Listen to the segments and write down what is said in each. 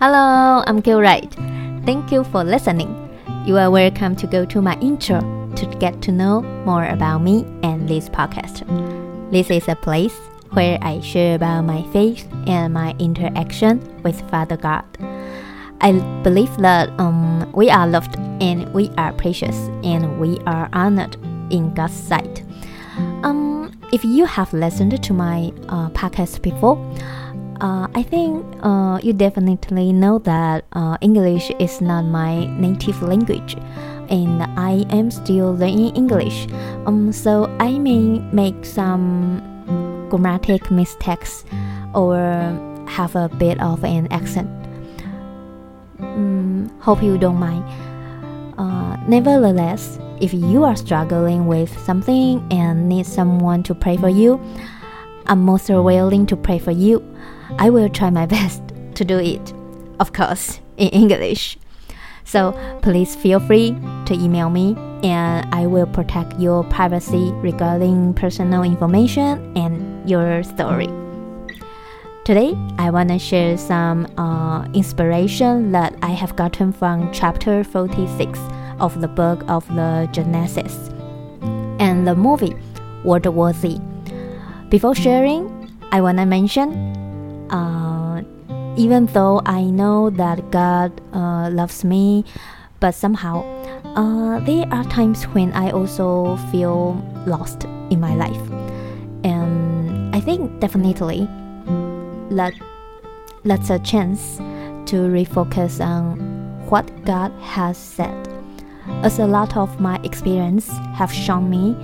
Hello, I'm Wright. Thank you for listening. You are welcome to go to my intro to get to know more about me and this podcast. This is a place where I share about my faith and my interaction with Father God. I believe that um, we are loved and we are precious and we are honored in God's sight. Um, if you have listened to my uh, podcast before, uh, I think uh, you definitely know that uh, English is not my native language, and I am still learning English. Um, so I may make some grammatic mistakes or have a bit of an accent. Um, hope you don't mind. Uh, nevertheless, if you are struggling with something and need someone to pray for you, I'm most willing to pray for you. I will try my best to do it, of course, in English. So please feel free to email me and I will protect your privacy regarding personal information and your story. Today, I want to share some uh, inspiration that I have gotten from chapter 46 of the book of the Genesis and the movie World War Z. Before sharing, I want to mention uh, even though I know that God uh, loves me, but somehow uh, there are times when I also feel lost in my life. And I think definitely that that's a chance to refocus on what God has said. As a lot of my experience have shown me,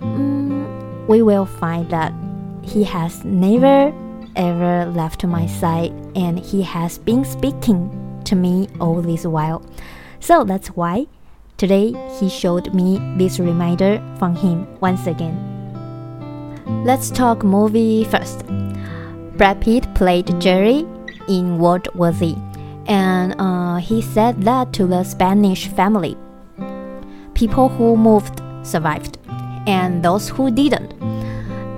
um, we will find that He has never ever left my side, and he has been speaking to me all this while. So that's why today he showed me this reminder from him once again. Let's talk movie first. Brad Pitt played Jerry in World War Z, and uh, he said that to the Spanish family. People who moved survived, and those who didn't.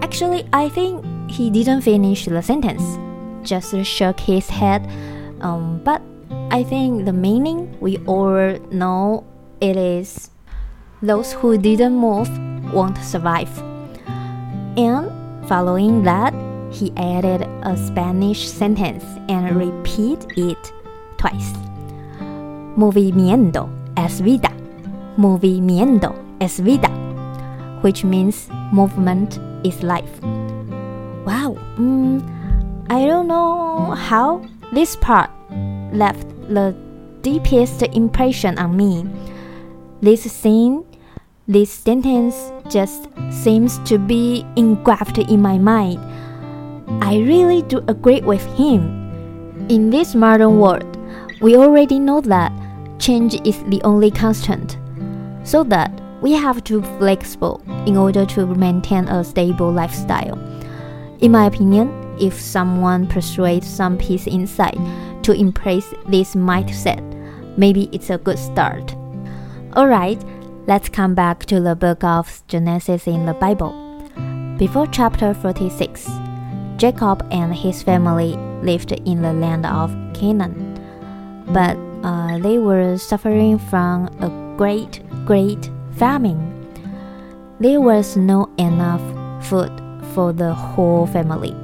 Actually, I think he didn't finish the sentence, just shook his head. Um, but I think the meaning we all know it is those who didn't move won't survive. And following that, he added a Spanish sentence and repeat it twice. Movimiento es vida. Movimiento es vida, which means movement is life. Wow, mm, I don't know how this part left the deepest impression on me. This scene, this sentence just seems to be engraved in my mind. I really do agree with him. In this modern world, we already know that change is the only constant, so that we have to be flexible in order to maintain a stable lifestyle. In my opinion, if someone persuades some peace inside to embrace this mindset, maybe it's a good start. Alright, let's come back to the book of Genesis in the Bible. Before chapter 46, Jacob and his family lived in the land of Canaan. But uh, they were suffering from a great, great famine. There was no enough food for the whole family.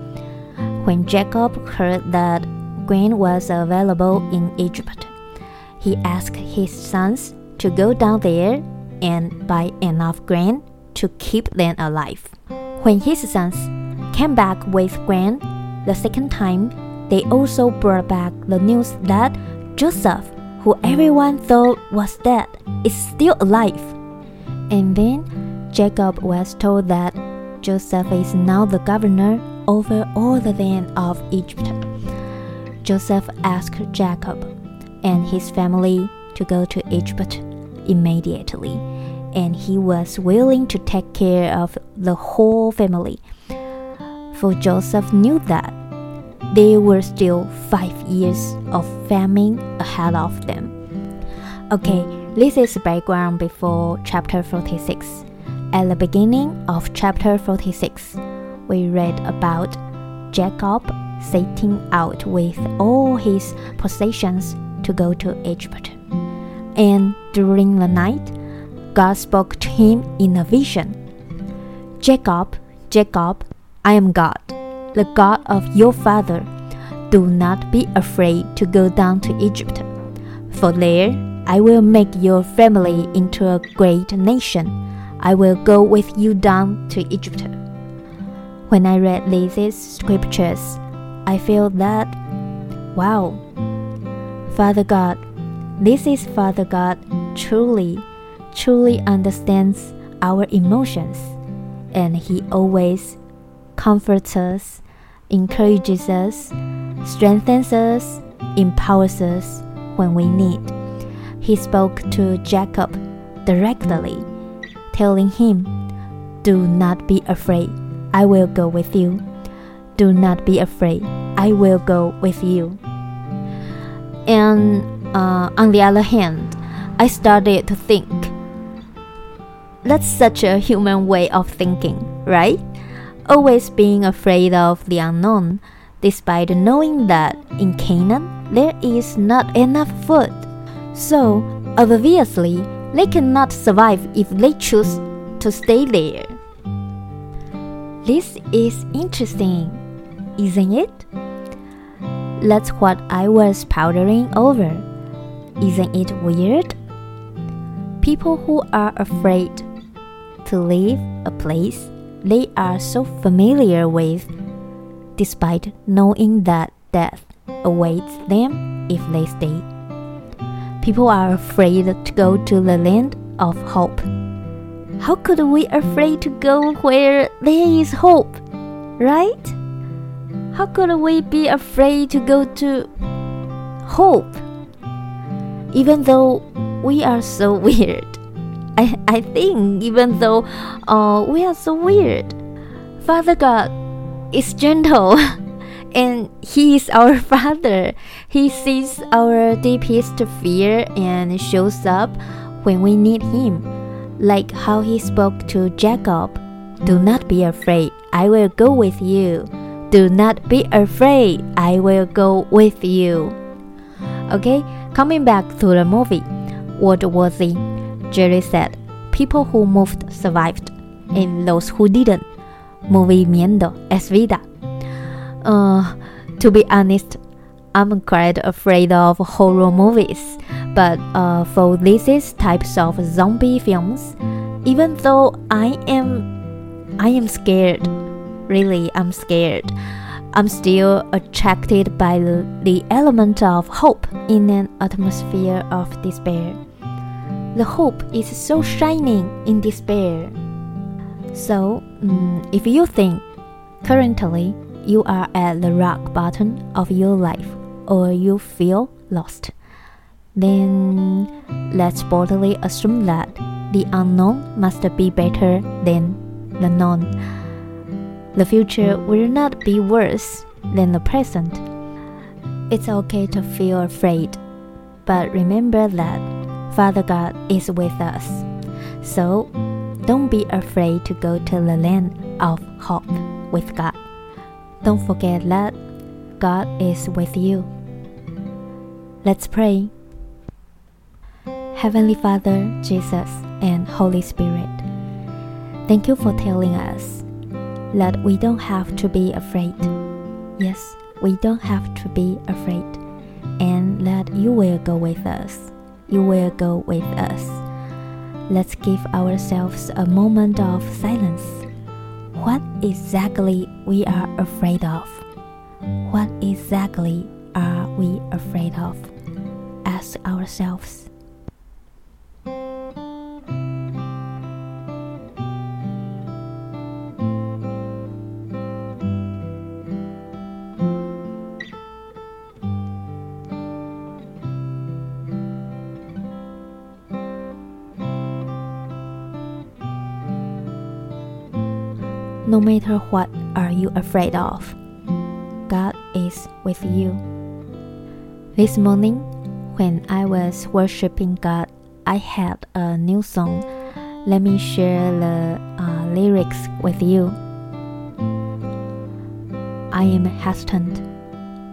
When Jacob heard that grain was available in Egypt, he asked his sons to go down there and buy enough grain to keep them alive. When his sons came back with grain the second time, they also brought back the news that Joseph, who everyone thought was dead, is still alive. And then Jacob was told that Joseph is now the governor over all the land of Egypt. Joseph asked Jacob and his family to go to Egypt immediately, and he was willing to take care of the whole family. For Joseph knew that there were still five years of famine ahead of them. Okay, this is background before chapter 46. At the beginning of chapter 46, we read about Jacob setting out with all his possessions to go to Egypt. And during the night, God spoke to him in a vision Jacob, Jacob, I am God, the God of your father. Do not be afraid to go down to Egypt, for there I will make your family into a great nation. I will go with you down to Egypt. When I read these scriptures, I feel that, wow, Father God, this is Father God truly, truly understands our emotions, and He always comforts us, encourages us, strengthens us, empowers us when we need. He spoke to Jacob directly, telling him, Do not be afraid, I will go with you. Do not be afraid. I will go with you. And uh, on the other hand, I started to think. That's such a human way of thinking, right? Always being afraid of the unknown, despite knowing that in Canaan there is not enough food. So, obviously, they cannot survive if they choose to stay there. This is interesting isn't it? That's what I was pondering over. Isn't it weird? People who are afraid to leave a place they are so familiar with, despite knowing that death awaits them if they stay. People are afraid to go to the land of hope. How could we afraid to go where there is hope, right? How could we be afraid to go to hope? Even though we are so weird. I, I think even though uh, we are so weird, Father God is gentle and He is our Father. He sees our deepest fear and shows up when we need Him. Like how He spoke to Jacob Do not be afraid, I will go with you. Do not be afraid, I will go with you. Okay, coming back to the movie. What was it? Jerry said, People who moved survived, and those who didn't, movimiento es vida. Uh, to be honest, I'm quite afraid of horror movies, but uh, for these types of zombie films, even though I am, I am scared really I'm scared. I'm still attracted by the, element of hope in an atmosphere of despair. The hope is so shining in despair. So, um, if you think currently you are at the rock bottom of your life or you feel lost, then let's boldly assume that the unknown must be better than the known the future will not be worse than the present. It's okay to feel afraid, but remember that Father God is with us. So don't be afraid to go to the land of hope with God. Don't forget that God is with you. Let's pray. Heavenly Father, Jesus, and Holy Spirit, thank you for telling us that we don't have to be afraid. Yes, we don't have to be afraid, and that you will go with us. You will go with us. Let's give ourselves a moment of silence. What exactly we are afraid of? What exactly are we afraid of? Ask ourselves. No matter what are you afraid of, God is with you. This morning, when I was worshiping God, I had a new song. Let me share the uh, lyrics with you. I am hesitant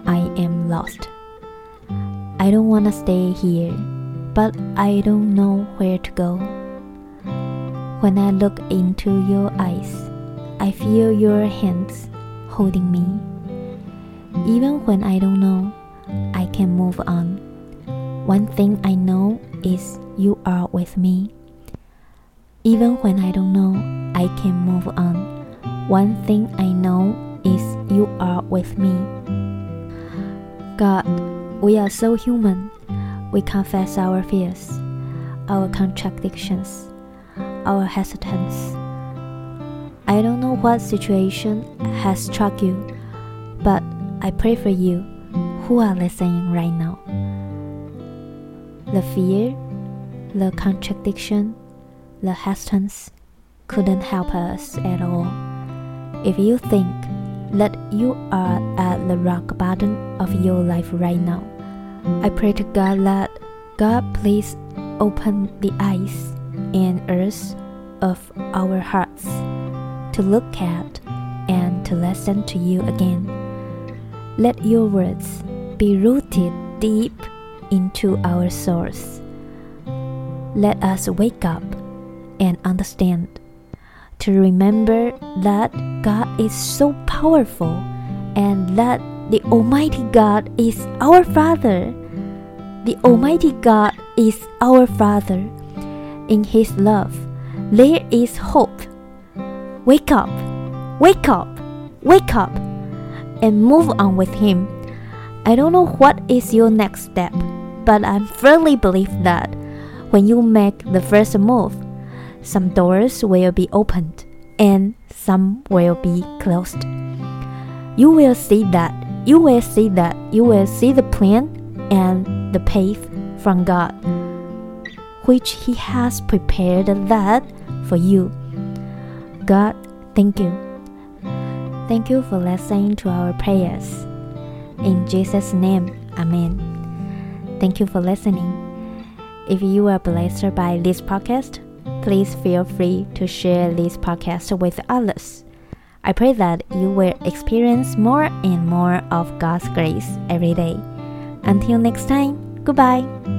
I am lost. I don't want to stay here, but I don't know where to go. When I look into your eyes, I feel your hands holding me. Even when I don't know, I can move on. One thing I know is you are with me. Even when I don't know, I can move on. One thing I know is you are with me. God, we are so human. We confess our fears, our contradictions, our hesitance. I don't know what situation has struck you, but I pray for you who are listening right now. The fear, the contradiction, the hesitance couldn't help us at all. If you think that you are at the rock bottom of your life right now, I pray to God that God please open the eyes and ears of our hearts to look at and to listen to you again. Let your words be rooted deep into our souls. Let us wake up and understand to remember that God is so powerful and that the Almighty God is our Father. The Almighty God is our Father. In His love, there is hope. Wake up, wake up, wake up, and move on with Him. I don't know what is your next step, but I firmly believe that when you make the first move, some doors will be opened and some will be closed. You will see that, you will see that, you will see the plan and the path from God, which He has prepared that for you. God, thank you. Thank you for listening to our prayers. In Jesus' name, Amen. Thank you for listening. If you are blessed by this podcast, please feel free to share this podcast with others. I pray that you will experience more and more of God's grace every day. Until next time, goodbye.